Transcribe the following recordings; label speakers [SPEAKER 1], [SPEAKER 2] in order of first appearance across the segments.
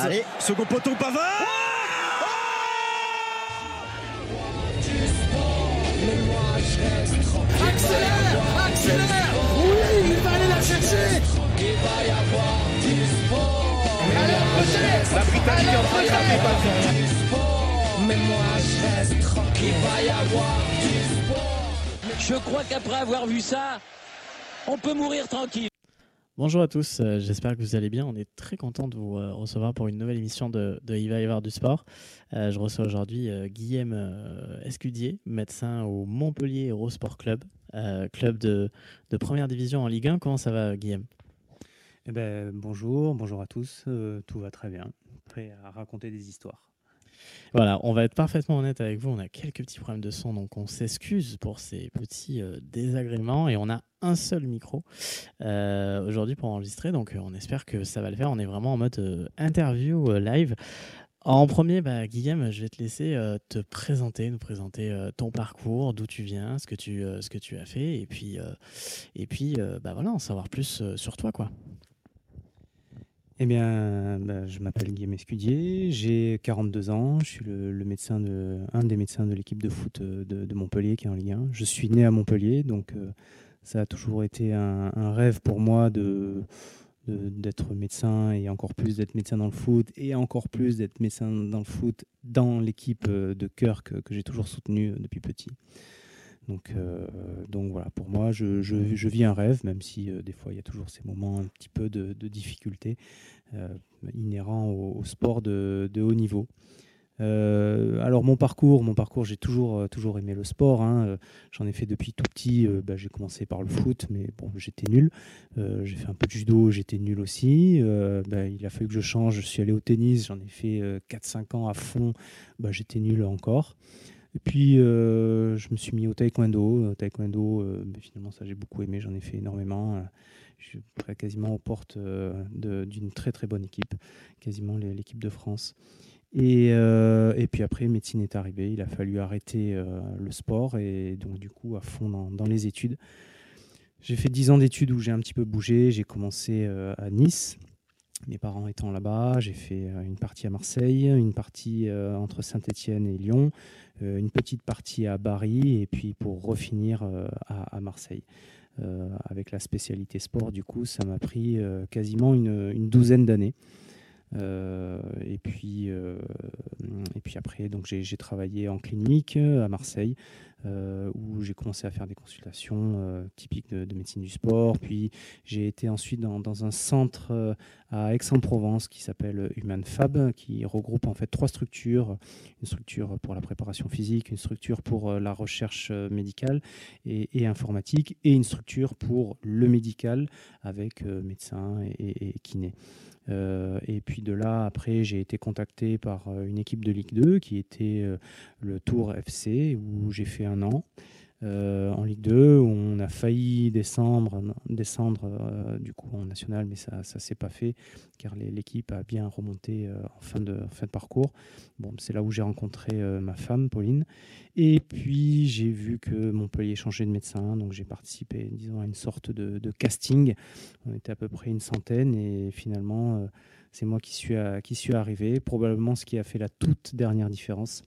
[SPEAKER 1] Allez, second poteau Pavard
[SPEAKER 2] Accélère Accélère Oui, il va aller la chercher Il va y avoir du sport
[SPEAKER 1] La Britannique est en train de taper
[SPEAKER 2] du sport Mais moi Il va y avoir du sport
[SPEAKER 3] Je crois qu'après avoir vu ça, on peut mourir tranquille.
[SPEAKER 4] Bonjour à tous, euh, j'espère que vous allez bien. On est très content de vous euh, recevoir pour une nouvelle émission de, de du sport. Euh, je reçois aujourd'hui Guillaume Escudier, médecin au Montpellier Hero Sport Club, club de, première division en Ligue 1. Comment ça va, Guillaume?
[SPEAKER 5] Eh ben, bonjour, bonjour à tous, tout va très bien. Prêt à raconter des histoires.
[SPEAKER 4] Voilà, on va être parfaitement honnête avec vous. On a quelques petits problèmes de son, donc on s'excuse pour ces petits euh, désagréments et on a un seul micro euh, aujourd'hui pour enregistrer. Donc euh, on espère que ça va le faire. On est vraiment en mode interview live. En premier, bah, Guillaume, je vais te laisser te présenter, nous présenter ton parcours, d'où tu viens, ce que tu, ce que tu as fait, et puis, et puis bah, voilà, en savoir plus sur toi. quoi.
[SPEAKER 5] Eh bien, ben, je m'appelle Guillaume Escudier, j'ai 42 ans, je suis le, médecin de, un des médecins de l'équipe de foot euh, de, Montpellier qui est en Ligue 1. Je suis né à Montpellier, donc euh, ça a toujours été un, rêve pour moi d'être médecin et encore plus d'être médecin dans le foot et encore plus d'être médecin dans le foot dans l'équipe euh, de cœur que, j'ai toujours soutenue depuis petit. Donc, euh, donc voilà, pour moi, je, vis un rêve, même si euh, des fois il y a toujours ces moments un petit peu de, de difficulté euh, inhérents au, sport de, haut niveau. Alors mon parcours, mon parcours, j'ai toujours, aimé le sport. hein, J'en ai fait depuis tout petit. bah, j'ai commencé par le foot, mais bon, j'étais nul. J'ai fait un peu de judo, j'étais nul aussi. Bah, il a fallu que je change. Je suis allé au tennis, j'en ai fait euh, 4-5 ans à fond. Bah, j'étais nul encore. Et puis euh, je me suis mis au taekwondo. Au taekwondo, euh, finalement, ça j'ai beaucoup aimé. J'en ai fait énormément. Euh, Je suis quasiment aux portes d'une très très bonne équipe, quasiment l'équipe de France. Et, puis après, médecine est arrivée. Il a fallu arrêter le sport et donc du coup à fond dans, dans les études. J'ai fait 10 ans d'études où j'ai un petit peu bougé. J'ai commencé à Nice, mes parents étant là-bas. J'ai fait euh, une partie à Marseille, une partie euh, entre Saint-Étienne et Lyon, euh, une petite partie à Paris et puis pour refinir à, Marseille. Avec la spécialité sport, du coup, ça m'a pris quasiment une, une douzaine d'années. Et puis et puis après j'ai travaillé en clinique à Marseille où j'ai commencé à faire des consultations euh, typiques de, de médecine du sport. Puis j'ai été ensuite dans, un centre euh, à Aix-en-Provence qui s'appelle Human Fab qui regroupe en fait trois structures. Une structure pour la préparation physique une structure pour euh, la recherche euh, médicale et, informatique et une structure pour le médical avec euh, médecins et, et, et kinés euh, et puis de là, après, j'ai été contacté par euh, une équipe de Ligue 2 qui était euh, le Tour FC, où j'ai fait Euh, en Ligue 2, où on a failli descendre, descendre euh, du coup en national, mais ça ne s'est pas fait, car l'équipe a bien remonté euh, en, fin de, parcours. Bon, c'est là où j'ai rencontré ma femme, Pauline. Et puis, j'ai vu que Montpellier changeait de médecin, donc j'ai participé, disons, à une sorte de, casting. On était à peu près une centaine, et finalement, c'est moi qui suis arrivé. Probablement ce qui a fait la toute dernière différence,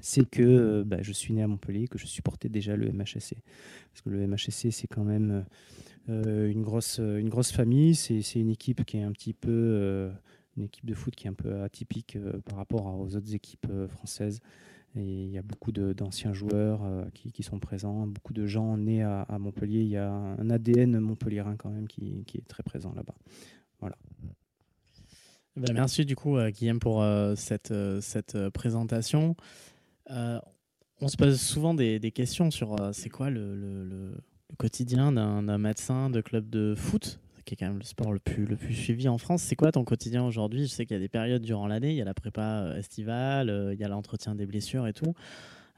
[SPEAKER 5] c'est que euh, bah, je suis né à Montpellier, que je supportais déjà le MHSC. Parce que le MHSC, c'est quand même euh, une, grosse, une grosse famille. C'est une équipe qui est un petit peu. euh, une équipe de foot qui est un peu atypique euh, par rapport aux autres équipes euh, françaises. Et il y a beaucoup d'anciens joueurs euh, qui, qui sont présents, beaucoup de gens nés à, Montpellier. Il y a un ADN montpelliérain quand même qui, qui est très présent là-bas.
[SPEAKER 4] Ben, merci du coup, euh, Guillaume, pour euh, cette, euh, cette euh, présentation. Euh, on se pose souvent des, questions sur euh, c'est quoi le, quotidien d'un médecin de club de foot, qui est quand même le sport le plus, le plus suivi en France. C'est quoi ton quotidien aujourd'hui? Je sais qu'il y a des périodes durant l'année, il y a la prépa euh, estivale, il y a l'entretien des blessures et tout.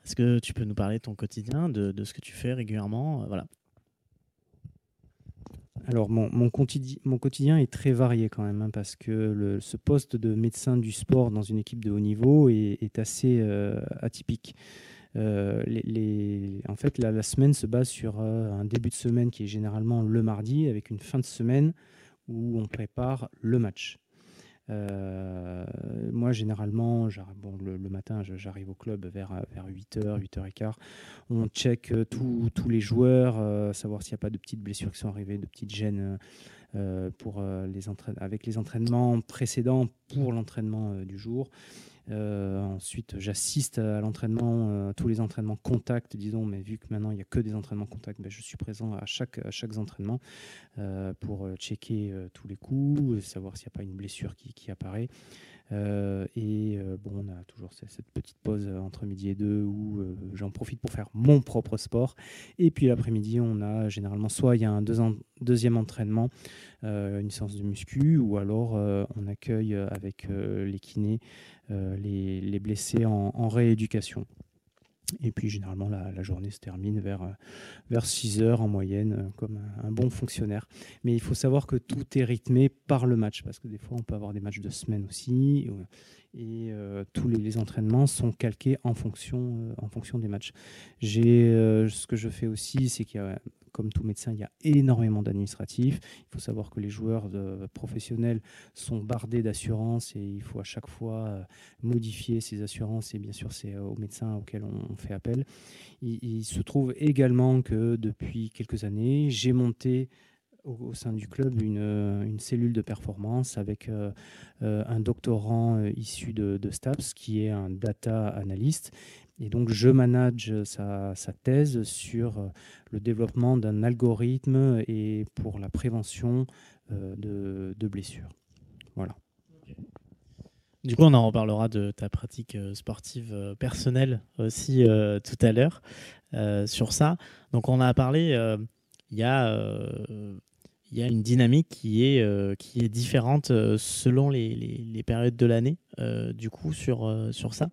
[SPEAKER 4] Est-ce que tu peux nous parler de ton quotidien, de, de ce que tu fais régulièrement? Voilà.
[SPEAKER 5] Alors, mon, mon, quotidi- mon quotidien est très varié quand même, hein, parce que le- ce poste de médecin du sport dans une équipe de haut niveau est, assez euh, atypique. Euh, en fait, la, la semaine se base sur euh, un début de semaine qui est généralement le mardi, avec une fin de semaine où on prépare le match. Euh, moi, généralement, bon, le, matin, j'arrive au club vers, vers 8h, 8h15. On check tous les joueurs, savoir s'il n'y a pas de petites blessures qui sont arrivées, de petites gênes. pour, les avec les entraînements précédents pour l'entraînement du jour. Euh, ensuite, j'assiste à l'entraînement, euh, tous les entraînements contact, disons, mais vu que maintenant il n'y a que des entraînements contact, ben, je suis présent à chaque, à chaque entraînement euh, pour checker tous les coups, savoir s'il n'y a pas une blessure qui apparaît. Euh, et euh, bon, on a toujours cette, petite pause euh, entre midi et deux où j'en profite pour faire mon propre sport. Et puis l'après-midi, on a généralement soit il y a un deuxième entraînement, une séance de muscu, ou alors on accueille avec les kinés les, blessés en rééducation. Et puis généralement, la, journée se termine vers, euh, vers 6 heures en moyenne, euh, comme un, bon fonctionnaire. Mais il faut savoir que tout est rythmé par le match, parce que des fois, on peut avoir des matchs de semaine aussi. Et euh, tous les, entraînements sont calqués en fonction, en fonction des matchs. Ce que je fais aussi, c'est qu'il y a comme tout médecin, il y a énormément d'administratifs. Il faut savoir que les joueurs professionnels sont bardés d'assurances et il faut à chaque fois euh, modifier ces assurances et bien sûr c'est aux médecins auxquels on fait appel. Il, se trouve également que depuis quelques années, j'ai monté au, sein du club une, cellule de performance avec euh, euh, un doctorant issu de, de, STAPS qui est un data analyst et donc, je manage sa, thèse sur euh, le développement d'un algorithme et pour la prévention euh, de, blessures. Voilà.
[SPEAKER 4] Du coup, on en reparlera de ta pratique euh, sportive personnelle aussi tout à l'heure sur ça. Donc, on a parlé, il y a il y a une dynamique qui est, euh, différente euh, selon les, périodes de l'année, euh, du coup, sur, ça.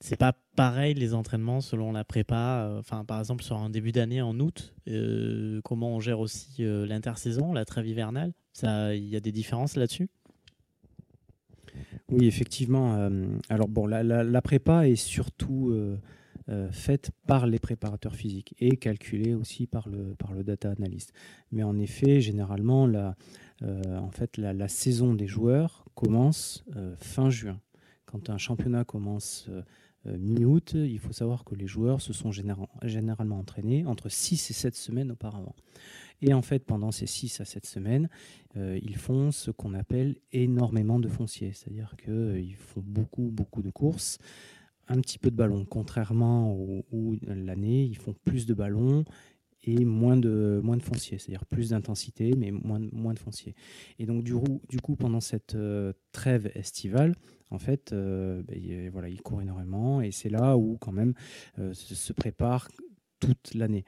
[SPEAKER 4] c'est pas pareil les entraînements selon la prépa. Par exemple, sur un début d'année en août, comment on gère aussi l'intersaison, la trêve hivernale? Il y a des différences là-dessus?
[SPEAKER 5] Oui, effectivement. alors, bon, la, prépa est surtout euh, faite par les préparateurs physiques et calculée aussi par le, par le data analyst. Mais en effet, généralement, la, euh, en fait, la, saison des joueurs commence euh, fin juin. Quand un championnat commence mi-août, il faut savoir que les joueurs se sont généralement entraînés entre 6 et 7 semaines auparavant. Et en fait, pendant ces 6 à 7 semaines, ils font ce qu'on appelle énormément de foncier, c'est-à-dire qu'ils font beaucoup, beaucoup de courses un petit peu de ballon, contrairement où, l'année, ils font plus de ballons et moins de, moins de foncier, c'est-à-dire plus d'intensité, mais moins, moins de foncier. Et donc, du, coup, pendant cette euh, trêve estivale, en fait, euh, ben, voilà, ils courent énormément et c'est là où, quand même, euh, se, prépare toute l'année.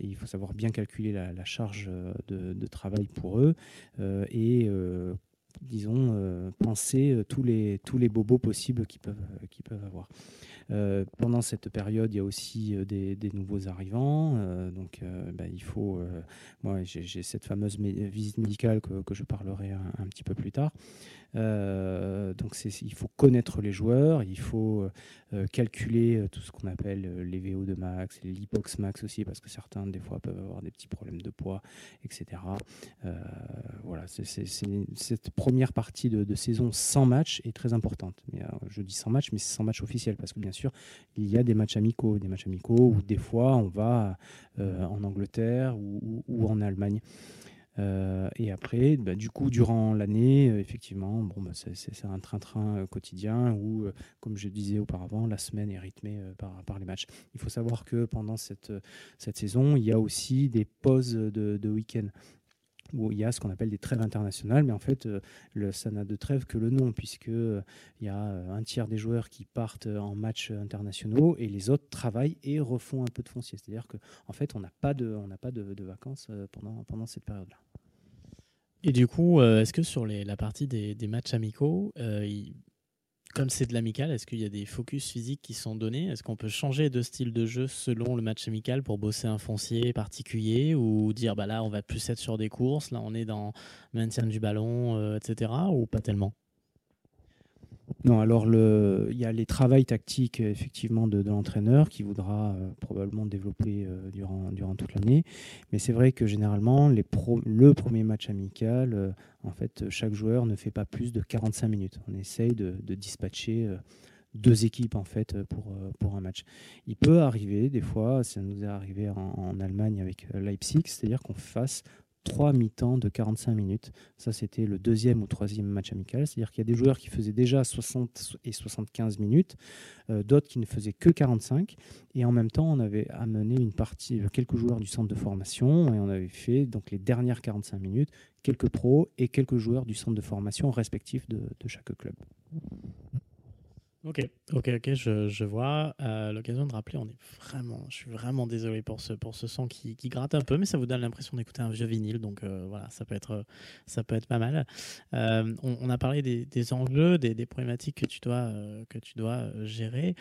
[SPEAKER 5] il faut savoir bien calculer la, charge de, de, travail pour eux et disons, euh, penser euh, tous, les, tous les bobos possibles qu'ils peuvent, euh, qu'ils peuvent avoir. pendant cette période, il y a aussi des, nouveaux arrivants. donc, bah, il faut. moi, j'ai, cette fameuse visite médicale que je parlerai un, petit peu plus tard. Euh, donc il faut connaître les joueurs, il faut euh, calculer euh, tout ce qu'on appelle les VO de max, les lipox max aussi, parce que certains des fois peuvent avoir des petits problèmes de poids, etc. voilà, cette première partie de, saison sans match est très importante. Mais, je dis sans match, mais c'est sans match officiel, parce que bien sûr, il y a des matchs amicaux, des matchs amicaux où des fois on va en Angleterre ou en Allemagne. Euh, et après, bah, du coup, durant l'année, euh, effectivement, bon, bah, c'est un train-train euh, quotidien où, comme je disais auparavant, la semaine est rythmée par, les matchs. Il faut savoir que pendant cette, cette saison, il y a aussi des pauses de, de week-end où il y a ce qu'on appelle des trêves internationales, mais en fait, le, ça n'a de trêve que le nom, puisqu'il y a un tiers des joueurs qui partent en matchs internationaux et les autres travaillent et refont un peu de foncier. C'est-à-dire qu'en en fait, on n'a pas, de, on pas de, vacances pendant, pendant cette période-là.
[SPEAKER 4] Et du coup, euh, est-ce que sur la partie des, matchs amicaux, euh, comme c'est de l'amical, est-ce qu'il y a des focus physiques qui sont donnés? Est-ce qu'on peut changer de style de jeu selon le match amical pour bosser un foncier particulier ou dire bah là on va plus être sur des courses, là on est dans maintien du ballon, euh, etc. ou pas tellement?
[SPEAKER 5] Non, alors il y a les travails tactiques effectivement de, l'entraîneur qui voudra euh, probablement développer euh, durant, toute l'année. Mais c'est vrai que généralement, le premier match amical, euh, en fait, chaque joueur ne fait pas plus de 45 minutes. On essaye de, dispatcher deux équipes en fait pour, un match. Il peut arriver des fois, ça nous est arrivé en Allemagne avec Leipzig, c'est-à-dire qu'on fasse trois mi-temps de 45 minutes. Ça, c'était le deuxième ou troisième match amical. C'est-à-dire qu'il y a des joueurs qui faisaient déjà 60 et 75 minutes, euh, d'autres qui ne faisaient que 45. Et en même temps, on avait amené une partie, euh, quelques joueurs du centre de formation et on avait fait donc les dernières 45 minutes, quelques pros et quelques joueurs du centre de formation respectif de chaque club.
[SPEAKER 4] Ok, ok, ok, je, vois. Euh, l'occasion de rappeler, on est vraiment, je suis vraiment désolé pour ce, pour ce son qui, qui gratte un peu, mais ça vous donne l'impression d'écouter un vieux vinyle, donc euh, voilà, ça peut être, ça peut être pas mal. Euh, on, a parlé des, des enjeux, des, problématiques que tu dois, que tu dois gérer.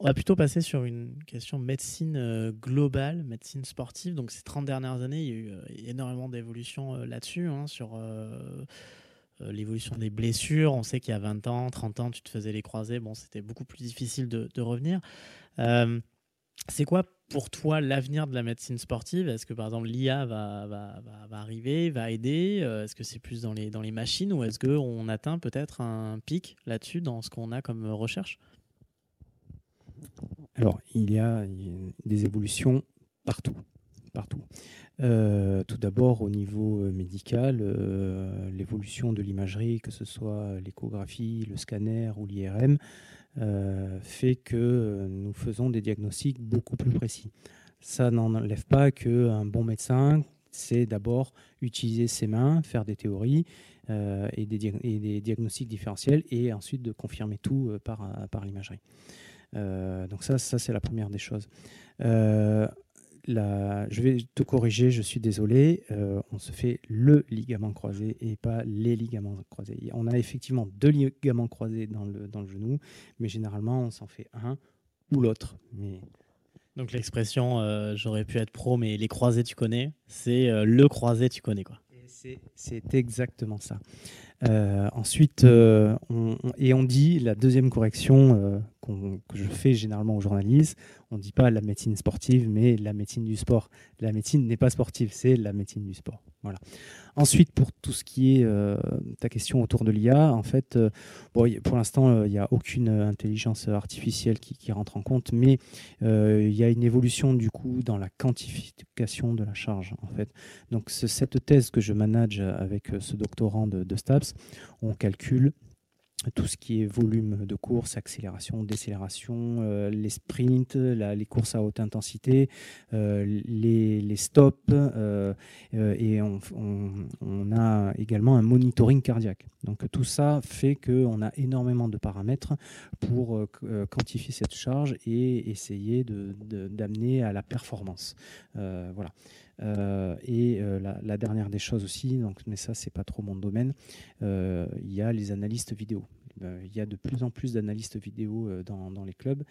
[SPEAKER 4] On va plutôt passer sur une question médecine globale, médecine sportive. Donc ces 30 dernières années, il y a eu énormément d'évolutions là-dessus, hein, sur l'évolution des blessures. On sait qu'il y a 20 ans, 30 ans, tu te faisais les croisés. Bon, c'était beaucoup plus difficile de, revenir. Euh, c'est quoi pour toi l'avenir de la médecine sportive? Est-ce que par exemple l'IA va, arriver, va aider? Euh, Est-ce que c'est plus dans les, dans les machines ou est-ce qu'on atteint peut-être un pic là-dessus dans ce qu'on a comme recherche?
[SPEAKER 5] Alors, il y a des évolutions partout. partout. Euh, tout d'abord, au niveau euh, médical, euh, l'évolution de l'imagerie, que ce soit l'échographie, le scanner ou l'IRM, fait que nous faisons des diagnostics beaucoup plus précis. Ça n'enlève pas qu'un bon médecin, c'est d'abord utiliser ses mains, faire des théories et, des diagnostics différentiels, et ensuite de confirmer tout par, par l'imagerie. donc ça, ça c'est la première des choses je vais te corriger, je suis désolé, euh, on se fait le ligament croisé et pas les ligaments croisés. On a effectivement deux ligaments croisés dans le, dans le genou, mais généralement on s'en fait un ou l'autre. Mais...
[SPEAKER 4] Donc l'expression euh, j'aurais pu être pro, mais les croisés tu connais, c'est euh, le croisé tu connais. quoi.
[SPEAKER 5] C'est exactement ça. Ensuite, on, et on dit la deuxième correction euh, que je fais généralement aux journalistes, on ne dit pas la médecine sportive, mais la médecine du sport. La médecine n'est pas sportive, c'est la médecine du sport. Voilà. Ensuite, pour tout ce qui est ta question autour de l'IA, en fait, bon, pour l'instant, il n'y a aucune intelligence artificielle qui, qui, rentre en compte, mais il y a une évolution du coup dans la quantification de la charge. En fait. Donc, cette thèse que je manage avec ce doctorant de, de STAPS, on calcule tout ce qui est volume de course, accélération, décélération, euh, les sprints, les courses à haute intensité, euh, les, stops, euh, et on, a également un monitoring cardiaque. Donc tout ça fait qu'on a énormément de paramètres pour quantifier cette charge et essayer d'amener à la performance. voilà. Et la, dernière des choses aussi, mais ça c'est pas trop mon domaine, il y a les analystes vidéo. Il y a de plus en plus d'analystes vidéo dans, dans, les clubs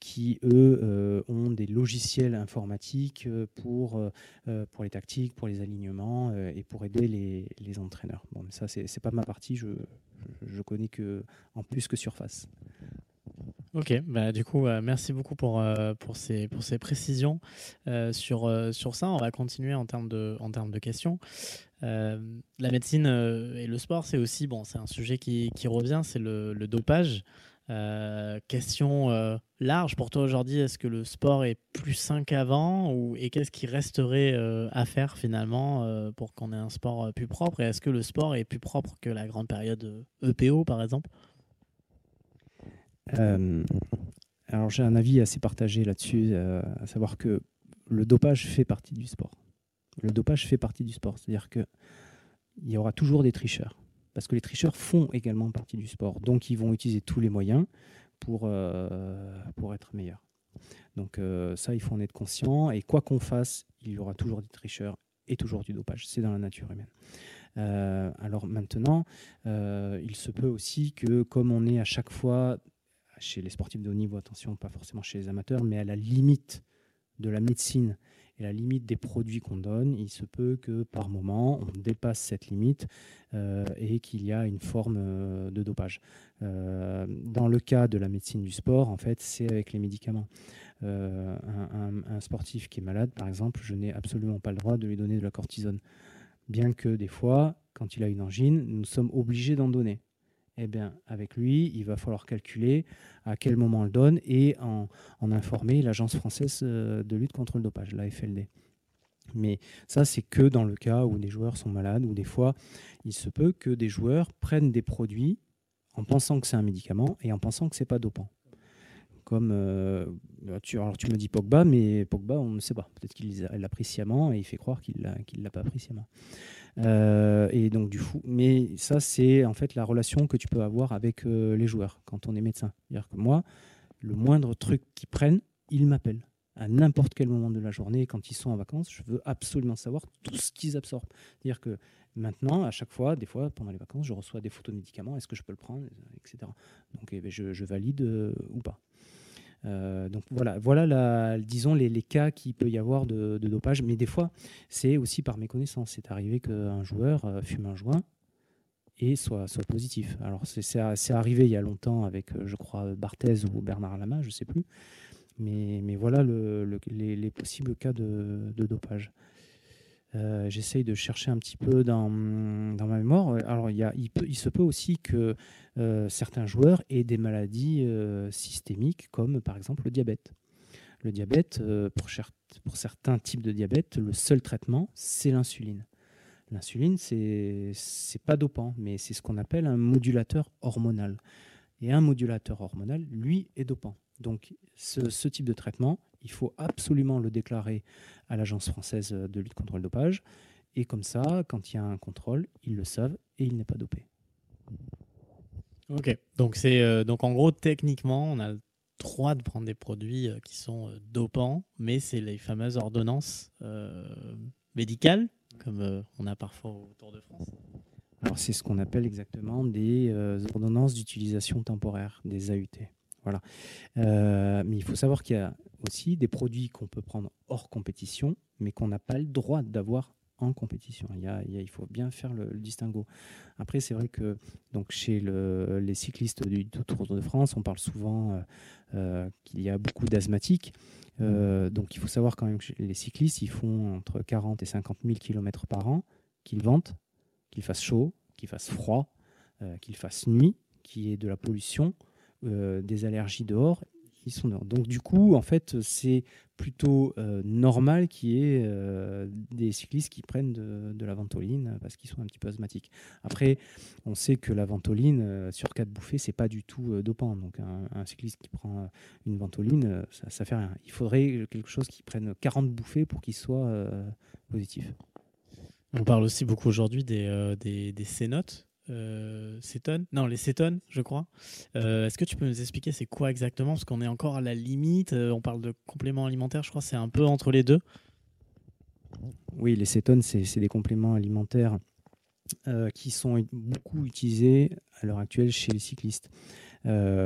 [SPEAKER 5] qui, eux, ont des logiciels informatiques pour, pour les tactiques, pour les alignements et pour aider les, les entraîneurs. Bon, mais ça, c'est pas ma partie, je, je connais que en plus que surface.
[SPEAKER 4] Ok, bah, du coup, euh, merci beaucoup pour, euh, pour, ces, pour ces précisions euh, sur, sur ça. On va continuer en termes de, en termes de questions. La médecine et le sport, c'est aussi, bon, c'est un sujet qui, revient, c'est le, dopage. question large pour toi aujourd'hui, est-ce que le sport est plus sain qu'avant et qu'est-ce qui resterait à faire finalement pour qu'on ait un sport plus propre? Et est-ce que le sport est plus propre que la grande période EPO e par exemple?
[SPEAKER 5] Euh, alors j'ai un avis assez partagé là-dessus, euh, à savoir que le dopage fait partie du sport. Le dopage fait partie du sport, c'est-à-dire qu'il y aura toujours des tricheurs, parce que les tricheurs font également partie du sport, donc ils vont utiliser tous les moyens pour, euh, être meilleurs. Donc ça, il faut en être conscient, et quoi qu'on fasse, il y aura toujours des tricheurs et toujours du dopage, c'est dans la nature humaine. alors maintenant, il se peut aussi que comme on est à chaque fois chez les sportifs de haut niveau, attention, pas forcément chez les amateurs, mais à la limite de la médecine La limite des produits qu'on donne, il se peut que par moment, on dépasse cette limite euh, et qu'il y a une forme euh, de dopage. Euh, dans le cas de la médecine du sport, en fait, c'est avec les médicaments. Un, sportif qui est malade, par exemple, je n'ai absolument pas le droit de lui donner de la cortisone. Bien que des fois, quand il a une angine, nous sommes obligés d'en donner eh bien, avec lui, il va falloir calculer à quel moment on le donne et en, informer l'Agence française euh, de lutte contre le dopage, la FLD. Mais ça, c'est que dans le cas où des joueurs sont malades, ou des fois, il se peut que des joueurs prennent des produits en pensant que c'est un médicament et en pensant que c'est pas dopant. Comme euh, tu, alors tu me dis Pogba, mais Pogba, on ne sait pas. Peut-être qu'il l'a pris sciemment et il fait croire qu'il ne l'a pas pris sciemment. Euh, et donc du fou. Mais ça, c'est en fait la relation que tu peux avoir avec euh, les joueurs quand on est médecin. C'est-à-dire que moi, le moindre truc qu'ils prennent, ils m'appellent à n'importe quel moment de la journée, quand ils sont en vacances, je veux absolument savoir tout ce qu'ils absorbent. C'est-à-dire que maintenant, à chaque fois, des fois, pendant les vacances, je reçois des photos de médicaments, est-ce que je peux le prendre, etc. Donc eh ben, je, valide euh, ou pas. Euh, donc voilà, voilà disons les, cas qu'il peut y avoir de, dopage, mais des fois c'est aussi par méconnaissance. C'est arrivé qu'un joueur euh, fume un joint et soit, soit positif. Alors c'est arrivé il y a longtemps avec, euh, je crois, Barthez ou Bernard Lama, je ne sais plus. Mais, mais voilà le, les, les, possibles cas de dopage. Euh, j'essaye de chercher un petit peu dans, dans ma mémoire. Alors, il, se peut aussi que euh, certains joueurs aient des maladies euh, systémiques, comme par exemple le diabète. Le diabète, pour, certains types de diabète, le seul traitement, c'est l'insuline. L'insuline, c'est pas dopant, mais c'est ce qu'on appelle un modulateur hormonal. Et un modulateur hormonal, lui, est dopant. Donc, ce type de traitement, il faut absolument le déclarer à l'Agence française de lutte contre le dopage. Et comme ça, quand il y a un contrôle, ils le savent et il n'est pas dopé.
[SPEAKER 4] Ok, donc c'est euh, donc en gros techniquement on a le droit de prendre des produits euh, qui sont euh, dopants, mais c'est les fameuses ordonnances médicales comme on a parfois au Tour de France.
[SPEAKER 5] Alors c'est ce qu'on appelle exactement des ordonnances d'utilisation temporaire, des AUT. Voilà. Euh, mais il faut savoir qu'il y a aussi des produits qu'on peut prendre hors compétition, mais qu'on n'a pas le droit d'avoir en compétition. Il, y il, faut bien faire le, distinguo. Après, c'est vrai que donc, chez les cyclistes du, Tour de France, on parle souvent euh, euh, qu'il y a beaucoup d'asthmatiques. donc il faut savoir quand même que les cyclistes, ils font entre 40 et 50 000 km par an, qu'ils ventent, qu'il fasse chaud, qu'il fasse froid, qu'il fasse nuit, qu'il y ait de la pollution. Euh, des allergies dehors, ils sont dehors. Donc du coup, en fait, c'est plutôt euh, normal qu'il y ait euh, des cyclistes qui prennent de, la ventoline parce qu'ils sont un petit peu asthmatiques. Après, on sait que la ventoline, sur quatre bouffées, c'est pas du tout dopant. Donc un, cycliste qui prend une ventoline, ça, ça fait rien. Il faudrait quelque chose qui prenne 40 bouffées pour qu'il soit positif.
[SPEAKER 4] On parle aussi beaucoup aujourd'hui des, des, des cénotes euh, cétone Non, les cétones, je crois. Euh, est-ce que tu peux nous expliquer c'est quoi exactement? Parce qu'on est encore à la limite. Euh, on parle de compléments alimentaires, je crois, c'est un peu entre les deux.
[SPEAKER 5] Oui, les cétones, c'est des compléments alimentaires qui sont beaucoup utilisés à l'heure actuelle chez les cyclistes.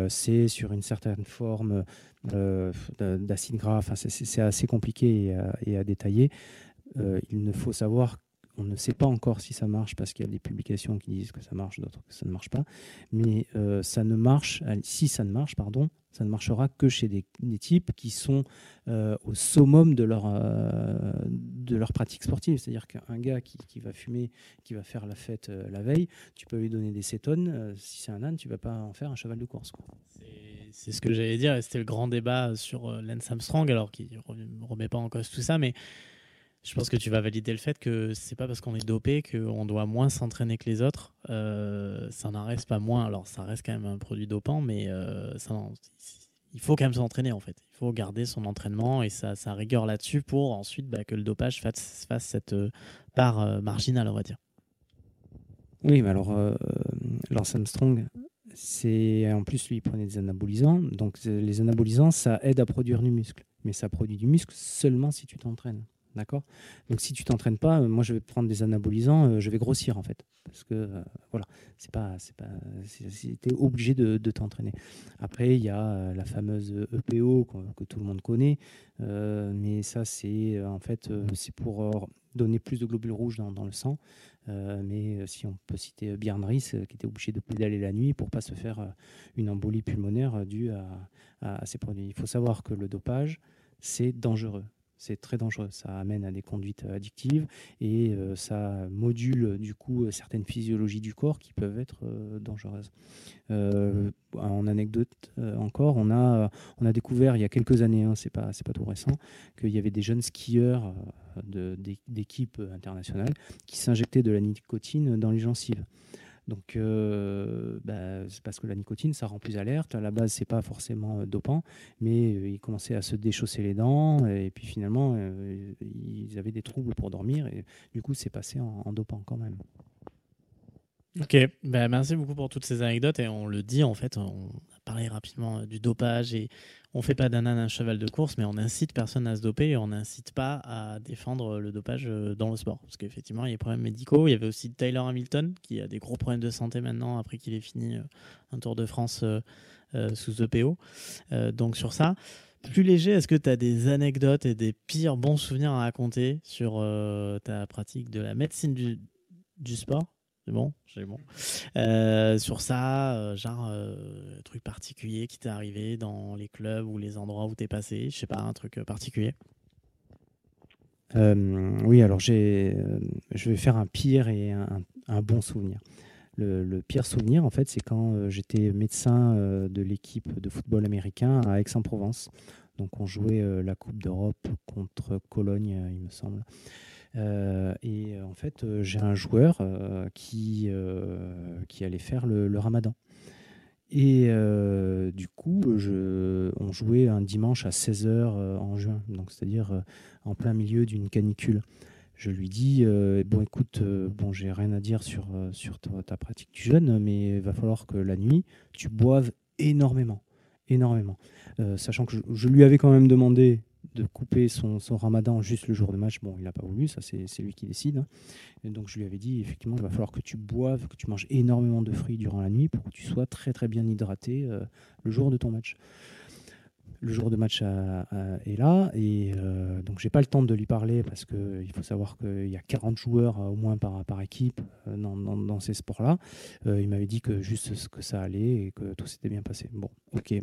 [SPEAKER 5] c'est sur une certaine forme d'acide gras. Enfin, c'est assez compliqué et à, et à détailler. il ne faut savoir on ne sait pas encore si ça marche parce qu'il y a des publications qui disent que ça marche, d'autres que ça ne marche pas. Mais euh, ça ne marche, si ça ne marche, pardon, ça ne marchera que chez des, types qui sont euh, au summum de leur, euh, de leur pratique sportive. C'est-à-dire qu'un gars qui, va fumer, qui va faire la fête la veille, tu peux lui donner des cétones. si c'est un âne, tu vas pas en faire un cheval de course.
[SPEAKER 4] C'est ce que j'allais dire. C'était le grand débat sur Lance Armstrong, alors qui ne remet pas en cause tout ça, mais je pense que tu vas valider le fait que c'est pas parce qu'on est dopé qu'on doit moins s'entraîner que les autres. Euh, ça n'en reste pas moins. Alors, ça reste quand même un produit dopant, mais euh, il faut quand même s'entraîner en fait. Il faut garder son entraînement et sa, rigueur là-dessus pour ensuite bah, que le dopage fasse, fasse cette euh, part marginale, on va dire.
[SPEAKER 5] Oui, mais alors, Lance Armstrong, en plus lui il prenait des anabolisants. Donc les anabolisants, ça aide à produire du muscle, mais ça produit du muscle seulement si tu t'entraînes. D'accord? Donc si tu t'entraînes pas, euh, moi je vais prendre des anabolisants, euh, je vais grossir en fait. Parce que euh, voilà, c'est pas, c'est pas, obligé de, t'entraîner. Après, il y a la fameuse EPO que, que tout le monde connaît, mais ça c'est en fait c'est pour donner plus de globules rouges dans, le sang. mais si on peut citer Björn Ries, qui était obligé de pédaler la nuit pour pas se faire une embolie pulmonaire due à ces produits. Il faut savoir que le dopage, c'est dangereux. C'est très dangereux. Ça amène à des conduites addictives et euh, ça module du coup certaines physiologies du corps qui peuvent être euh, dangereuses. Euh, en anecdote encore, on a, découvert il y a quelques années, hein, c'est pas, pas tout récent, qu'il y avait des jeunes skieurs d'équipes internationales qui s'injectaient de la nicotine dans les gencives. Donc, euh, bah, c'est parce que la nicotine, ça rend plus alerte. À la base, c'est pas forcément euh, dopant, mais euh, ils commençaient à se déchausser les dents, et puis finalement, ils avaient des troubles pour dormir, et du coup, c'est passé en, dopant quand même.
[SPEAKER 4] Ok, bah, merci beaucoup pour toutes ces anecdotes, et on le dit, en fait, on a parlé rapidement du dopage et on fait pas d'un un cheval de course, mais on incite personne à se doper et on n'incite pas à défendre le dopage euh, dans le sport. Parce qu'effectivement, il y a des problèmes médicaux. Il y avait aussi Tyler Hamilton qui a des gros problèmes de santé maintenant après qu'il ait fini euh, un Tour de France euh, sous EPO. donc sur ça, plus léger, est-ce que tu as des anecdotes et des pires bons souvenirs à raconter sur ta pratique de la médecine du sport? C'est bon, c'est bon. Euh, sur ça, euh, genre, euh, truc particulier qui t'est arrivé dans les clubs ou les endroits où t'es passé, je sais pas, un truc particulier?
[SPEAKER 5] oui, alors j'ai, je vais faire un pire et un, bon souvenir. Le, pire souvenir, en fait, c'est quand j'étais médecin de l'équipe de football américain à Aix-en-Provence. Donc, on jouait la Coupe d'Europe contre Cologne, il me semble. Euh, et en fait, euh, j'ai un joueur euh, qui, allait faire le, ramadan. Et du coup, on jouait un dimanche à 16h en juin, donc c'est-à-dire en plein milieu d'une canicule. Je lui dis bon écoute bon j'ai rien à dire sur ta, pratique du jeûne mais il va falloir que la nuit tu boives énormément énormément sachant que je, lui avais quand même demandé de couper son, ramadan juste le jour de match. Bon, il n'a pas voulu, ça c'est lui qui décide. Hein. Donc je lui avais dit, effectivement, il va falloir que tu boives, que tu manges énormément de fruits durant la nuit pour que tu sois très très bien hydraté euh, le jour de ton match le jour de match est là et euh, donc j'ai pas le temps de lui parler parce qu'il faut savoir qu'il y a 40 joueurs euh, au moins par, par équipe euh, dans, ces sports-là. il m'avait dit que juste ce que ça allait et que tout s'était bien passé. Bon, ok.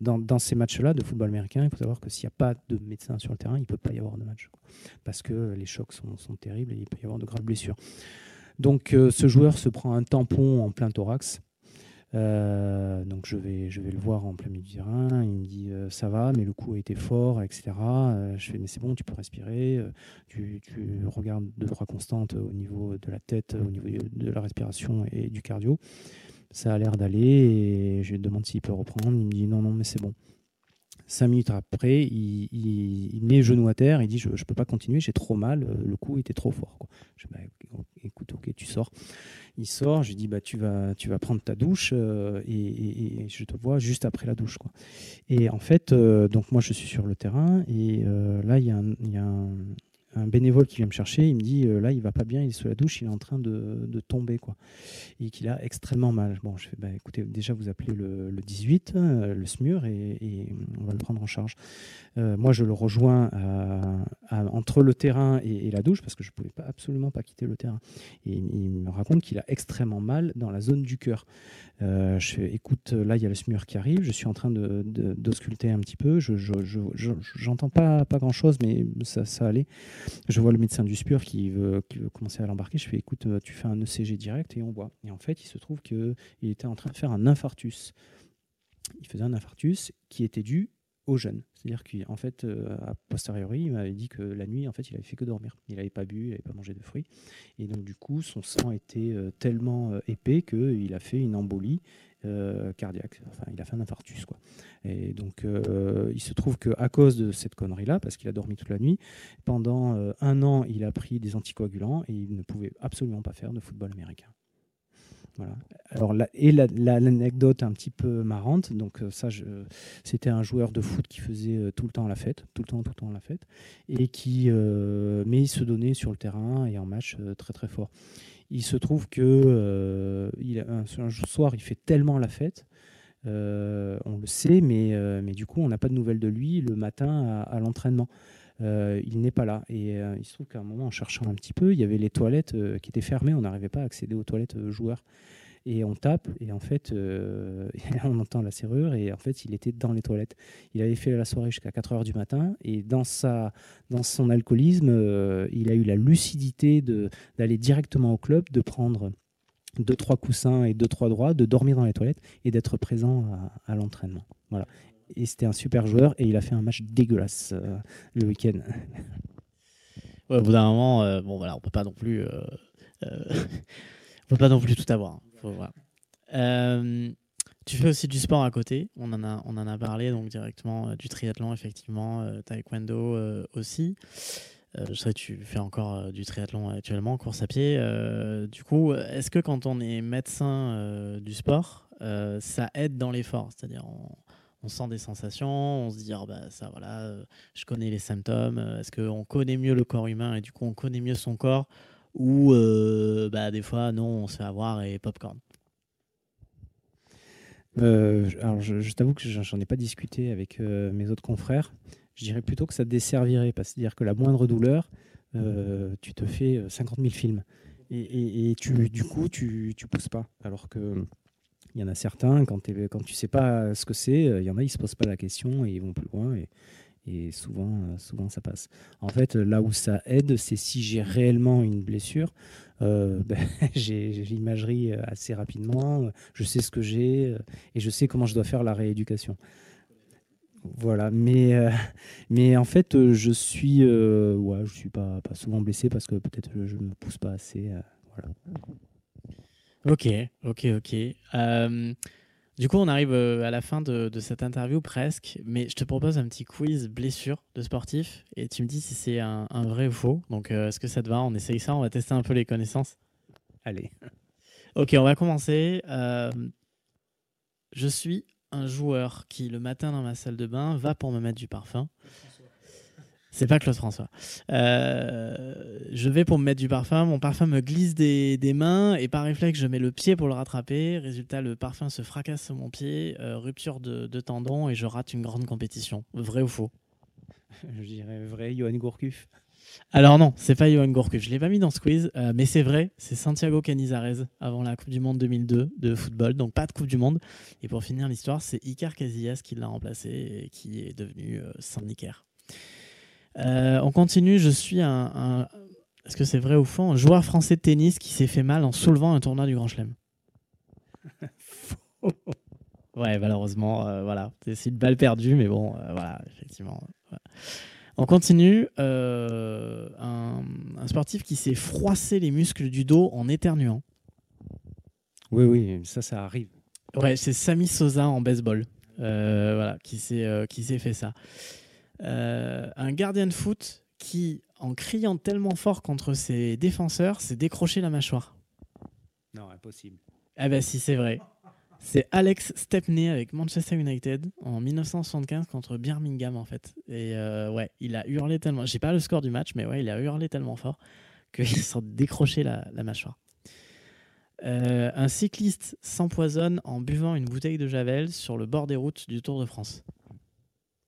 [SPEAKER 5] Dans, ces matchs-là de football américain, il faut savoir que s'il n'y a pas de médecin sur le terrain, il peut pas y avoir de match parce que les chocs sont, sont, terribles et il peut y avoir de graves blessures. Donc ce joueur se prend un tampon en plein thorax euh, donc je vais, je vais le voir en plein milieu du terrain. Il me dit euh, ça va, mais le coup a été fort, etc. Euh, je fais mais c'est bon, tu peux respirer. Tu, regardes deux trois constantes au niveau de la tête, au niveau de la respiration et du cardio. Ça a l'air d'aller et je lui demande s'il peut reprendre. Il me dit non non mais c'est bon. Cinq minutes après, il, met le genou à terre. Il dit je ne peux pas continuer, j'ai trop mal. Le coup était trop fort. Je dis bah, écoute ok tu sors. Il sort, je lui dis bah tu vas tu vas prendre ta douche euh, et, je te vois juste après la douche quoi. Et en fait euh, donc moi je suis sur le terrain et euh, là il y a, un, y a un, un bénévole qui vient me chercher, il me dit euh, là il va pas bien, il est sous la douche, il est en train de, de tomber quoi, et qu'il a extrêmement mal. Bon, je fais bah, écoutez déjà vous appelez le, le 18, euh, le SMUR et, on va le prendre en charge. Euh, moi je le rejoins entre le terrain et, la douche parce que je pouvais pas absolument pas quitter le terrain. Et il me raconte qu'il a extrêmement mal dans la zone du cœur. je fais écoute là il y a le SMUR qui arrive, je suis en train de d'ausculter un petit peu, je j'entends pas pas grand chose mais ça ça allait. Je vois le médecin du SPUR qui veut, commencer à l'embarquer. Je fais écoute, euh, tu fais un ECG direct et on voit. Et en fait, il se trouve qu'il était en train de faire un infarctus. Il faisait un infarctus qui était dû au jeûne. C'est-à-dire qu'en fait, euh, a posteriori, il m'avait dit que la nuit, en fait, il avait fait que dormir. Il n'avait pas bu, il n'avait pas mangé de fruits. Et donc, du coup, son sang était euh, tellement épais qu'il a fait une embolie euh, cardiaque. Enfin, il a fait un infarctus. Quoi. Et donc, euh, il se trouve qu'à cause de cette connerie-là, parce qu'il a dormi toute la nuit, pendant euh, un an, il a pris des anticoagulants et il ne pouvait absolument pas faire de football américain. Voilà. Alors, et la- la- l'anecdote un petit peu marrante, donc ça, c'était un joueur de foot qui faisait tout le temps la fête, tout le temps, tout le temps la fête, et qui, euh, mais il se donnait sur le terrain et en match très très fort. Il se trouve que euh, un, soir, il fait tellement la fête, euh, on le sait, mais, euh, mais du coup, on n'a pas de nouvelles de lui le matin à, l'entraînement. Il n'est pas là. Et il se trouve qu'à un moment, en cherchant un petit peu, il y avait les toilettes qui étaient fermées. On n'arrivait pas à accéder aux toilettes joueurs. Et on tape, et en fait, euh, on entend la serrure, et en fait, il était dans les toilettes. Il avait fait la soirée jusqu'à 4 heures du matin, et dans, sa, dans son alcoolisme, euh, il a eu la lucidité d'aller directement au club, de prendre deux, trois coussins et deux, trois droits, de dormir dans les toilettes et d'être présent à, l'entraînement. Voilà. Et c'était un super joueur, et il a fait un match dégueulasse euh, le week-end.
[SPEAKER 4] Ouais, au bout d'un moment, bon voilà, on peut pas non plus, on peut pas non plus tout avoir. Euh, tu fais aussi du sport à côté. On en a, on en a parlé donc directement euh, du triathlon effectivement, euh, taekwondo euh, aussi. Je sais que tu fais encore du triathlon actuellement, course à pied. Du coup, est-ce que quand on est médecin du sport, ça aide dans l'effort? C'est-à-dire, on, sent des sensations, on se dit, Ah, bah, ça, voilà, je connais les symptômes. Est-ce qu'on connaît mieux le corps humain et du coup, on connaît mieux son corps Ou euh, bah, des fois, non, on se fait avoir et popcorn
[SPEAKER 5] Euh, alors, je, t'avoue que j'en ai pas discuté avec euh, mes autres confrères. Je dirais plutôt que ça te desservirait, c'est-à-dire que la moindre douleur, euh, tu te fais euh, 50 000 films. Et, tu, du coup, tu, tu pousses pas. Alors que il y en a certains, quand, quand tu sais pas ce que c'est, il y en a, ils se posent pas la question et ils vont plus loin. Et souvent, euh, souvent, ça passe. En fait, là où ça aide, c'est si j'ai réellement une blessure, euh, ben, j'ai l'imagerie euh, assez rapidement, je sais ce que j'ai euh, et je sais comment je dois faire la rééducation. Voilà, mais, euh, mais en fait, euh, je suis, euh, ouais, je suis pas, pas souvent blessé parce que peut-être euh, je me pousse pas assez. euh, voilà.
[SPEAKER 4] Ok, ok, ok. Du coup, on arrive euh, à la fin de, de cette interview presque, mais je te propose un petit quiz blessure de sportif et tu me dis si c'est un, un vrai ou faux. Donc, euh, est-ce que ça te va? On essaye ça, on va tester un peu les connaissances.
[SPEAKER 5] Allez.
[SPEAKER 4] Ok, on va commencer. Euh, je suis un joueur qui, le matin dans ma salle de bain, va pour me mettre du parfum. C'est pas Claude François. Euh, je vais pour me mettre du parfum. Mon parfum me glisse des, des mains et par réflexe, je mets le pied pour le rattraper. Résultat, le parfum se fracasse sur mon pied, euh, rupture de, de tendon et je rate une grande compétition. Vrai ou faux?
[SPEAKER 5] Je dirais vrai, Johan Gourcuff.
[SPEAKER 4] Alors non, c'est pas Johan Gourcuff. Je l'ai pas mis dans ce quiz, euh, mais c'est vrai, c'est Santiago Canizares avant la Coupe du Monde 2002 de football, donc pas de Coupe du Monde. Et pour finir l'histoire, c'est Icar Casillas qui l'a remplacé et qui est devenu Saint Icar. Euh, on continue. Je suis un, un- est-ce que c'est vrai ou faux, un joueur français de tennis qui s'est fait mal en soulevant un tournoi du Grand Chelem. Ouais, malheureusement, euh, voilà, c'est une balle perdue, mais bon, euh, voilà, effectivement. On continue. euh, un, un sportif qui s'est froissé les muscles du dos en éternuant.
[SPEAKER 5] Oui, oui, ça, ça arrive.
[SPEAKER 4] Ouais, c'est Sami Sosa en baseball, voilà, qui s'est qui s'est fait ça. Euh, un gardien de foot qui, en criant tellement fort contre ses défenseurs, s'est décroché la mâchoire.
[SPEAKER 5] Non, impossible.
[SPEAKER 4] Ah bah si, c'est vrai. C'est Alex Stepney avec Manchester United en 1975 contre Birmingham en fait. Et euh, ouais, il a hurlé tellement. J'ai pas le score du match, mais ouais, il a hurlé tellement fort qu'il s'est décroché la, la mâchoire. Euh, un cycliste s'empoisonne en buvant une bouteille de javel sur le bord des routes du Tour de France.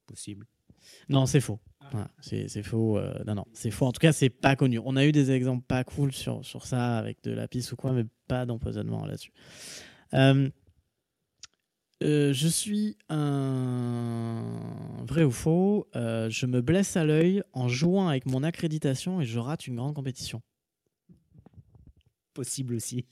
[SPEAKER 5] Possible.
[SPEAKER 4] Non, c'est faux. Voilà, c'est c'est faux. euh, non, non, c'est faux. En tout cas, c'est pas connu. On a eu des exemples pas cool sur, sur ça avec de la pisse ou quoi, mais pas d'empoisonnement là-dessus. Euh, euh, je suis un vrai ou faux. euh, je me blesse à l'œil en jouant avec mon accréditation et je rate une grande compétition.
[SPEAKER 5] Possible aussi.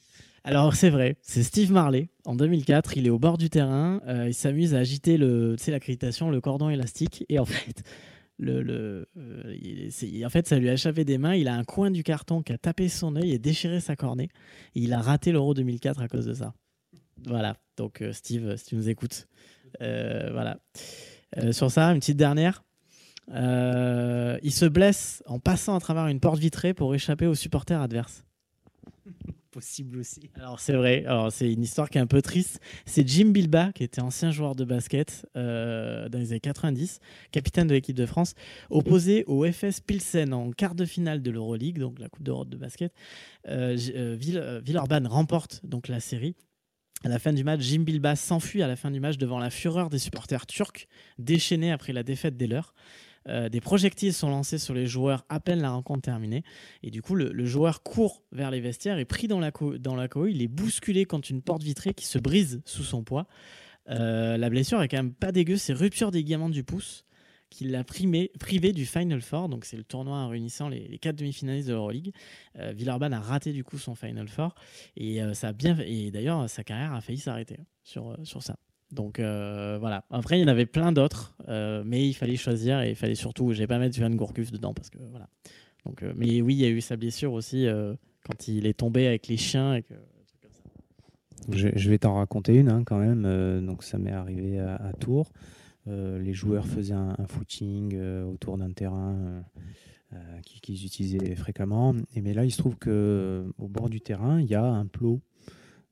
[SPEAKER 4] Alors c'est vrai, c'est Steve Marley en 2004. Il est au bord du terrain, euh, il s'amuse à agiter le, l'accréditation, le cordon élastique, et en fait, le, le, euh, en fait, ça lui a échappé des mains. Il a un coin du carton qui a tapé son œil et déchiré sa cornée. Et il a raté l'Euro 2004 à cause de ça. Voilà. Donc euh, Steve, si tu nous écoutes, voilà. Sur ça, une petite dernière. Il se blesse en passant à travers une porte vitrée pour échapper aux supporters adverses. Alors c'est vrai, alors c'est une histoire qui est un peu triste. C'est Jim Bilba, qui était ancien joueur de basket euh, dans les années 90, capitaine de l'équipe de France, opposé au FS Pilsen en quart de finale de l'Euroleague, donc la Coupe d'Europe de basket. Euh, euh, Vill- euh, Villeurbanne remporte donc la série. À la fin du match, Jim Bilba s'enfuit à la fin du match devant la fureur des supporters turcs, déchaînés après la défaite des leurs. Euh, des projectiles sont lancés sur les joueurs à peine la rencontre terminée. Et du coup, le, joueur court vers les vestiaires, est pris dans la, dans la cohue, il est bousculé contre une porte vitrée qui se brise sous son poids. Euh, la blessure est quand même pas dégueu, c'est rupture des ligaments du pouce qui l'a privé du Final Four. Donc c'est le tournoi réunissant les, quatre demi-finalistes de l'Euroleague. Euh, Villeurbanne a raté du coup son Final Four et euh, et d'ailleurs sa carrière a failli s'arrêter sur sur ça. Donc euh, voilà. Après, il y en avait plein d'autres, euh, mais il fallait choisir et il fallait surtout. Je vais pas mettre Johan Gourcuff dedans parce que voilà. Donc, euh, mais oui, il y a eu sa blessure aussi euh, quand il est tombé avec les chiens et que.
[SPEAKER 5] Je, vais t'en raconter une hein, quand même. Donc ça m'est arrivé à, Tours. Les joueurs faisaient un, footing autour d'un terrain qui- qu'ils utilisaient fréquemment. Et mais là, il se trouve que au bord du terrain, il y a un plot.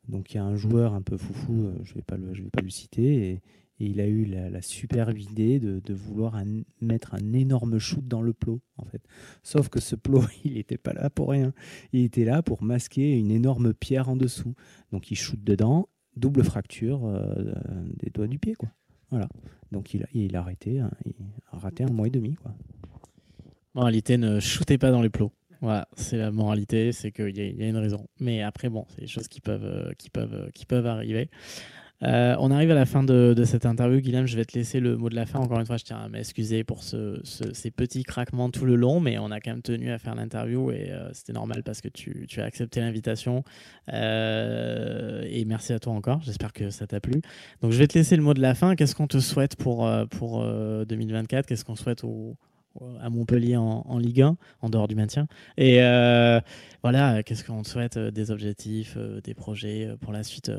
[SPEAKER 5] Donc il y a un joueur un peu foufou, euh, je je vais pas le citer, et, il a eu la, superbe idée de, vouloir mettre un énorme shoot dans le plot en fait. Sauf que ce plot, il n'était pas là pour rien. Il était là pour masquer une énorme pierre en dessous. Donc il shoot dedans, double fracture euh, des doigts du pied quoi. Voilà. Donc il a, arrêté, il a raté un mois et demi quoi.
[SPEAKER 4] Moralité, ne shootez pas dans les plots. Voilà, c'est la moralité, c'est qu'il y, a- une raison. Mais après, bon, c'est des choses qui peuvent, euh, qui peuvent, euh, qui peuvent arriver. Euh, on arrive à la fin de, cette interview. Guillaume, je vais te laisser le mot de la fin. Encore une fois, je tiens à m'excuser pour ce- ce- ces petits craquements tout le long, mais on a quand même tenu à faire l'interview et c'était normal parce que tu, as accepté l'invitation. Et merci à toi encore. J'espère que ça t'a plu. Donc, je vais te laisser le mot de la fin. Qu'est-ce qu'on te souhaite pour, pour euh, 2024 Qu'est-ce qu'on souhaite au, à Montpellier en, Ligue 1, en dehors du maintien. Et euh, voilà, qu'est-ce qu'on te souhaite euh, Des objectifs, euh, des projets pour la suite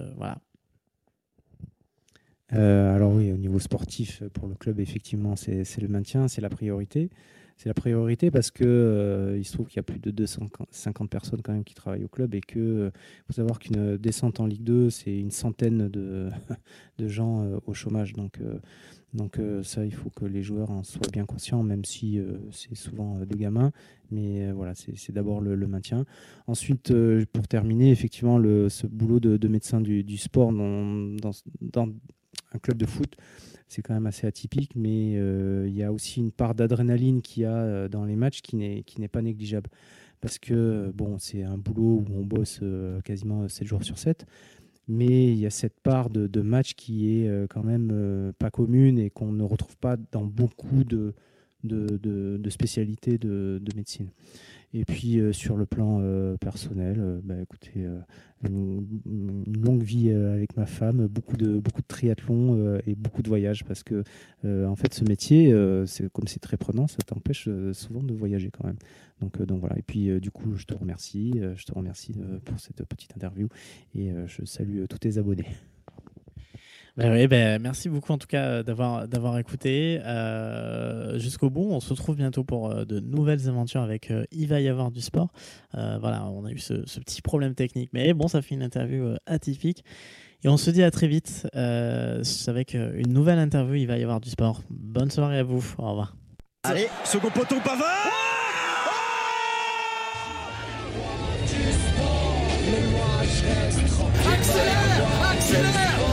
[SPEAKER 5] alors oui, au niveau sportif, pour le club, effectivement, c'est le maintien, c'est la priorité. C'est la priorité parce que il se trouve qu'il y a plus de 250 personnes quand même qui travaillent au club et que faut savoir qu'une descente en Ligue 2, c'est une centaine de, de gens au chômage. Donc, donc euh, ça, il faut que les joueurs en soient bien conscients, même si euh, c'est souvent euh, des gamins. Mais voilà, c'est d'abord le, maintien. Ensuite, pour terminer, effectivement, ce boulot de, de médecin du, sport dans, dans, un club de foot, c'est quand même assez atypique, mais il y a aussi une part d'adrénaline qu'il y a dans les matchs qui n'est pas négligeable. Parce que bon, c'est un boulot où on bosse quasiment 7 jours sur 7, mais il y a cette part de, match qui est euh, quand même euh, pas commune et qu'on ne retrouve pas dans beaucoup de, spécialités de médecine. Et puis euh, sur le plan euh, personnel, euh, bah, écoutez, une, une longue vie avec ma femme, beaucoup de, beaucoup de triathlons euh, et beaucoup de voyages parce que en fait ce métier, c'est comme c'est très prenant, ça t'empêche souvent de voyager quand même. Donc, donc voilà. Et puis du coup, je te remercie, je te remercie pour cette petite interview et je salue tous tes abonnés.
[SPEAKER 4] Ben oui, ben, merci beaucoup en tout cas euh, d'avoir d'avoir écouté euh, jusqu'au bout. On se retrouve bientôt pour euh, de nouvelles aventures avec euh, Il va y avoir du sport. Euh, voilà, on a eu ce, ce petit problème technique, mais bon, ça fait une interview atypique. Et on se dit à très vite euh, avec une nouvelle interview. Il va y avoir du sport. Bonne soirée à vous. Au revoir.
[SPEAKER 1] Allez, second poteau Pavard
[SPEAKER 2] Accélère Accélère Oui, il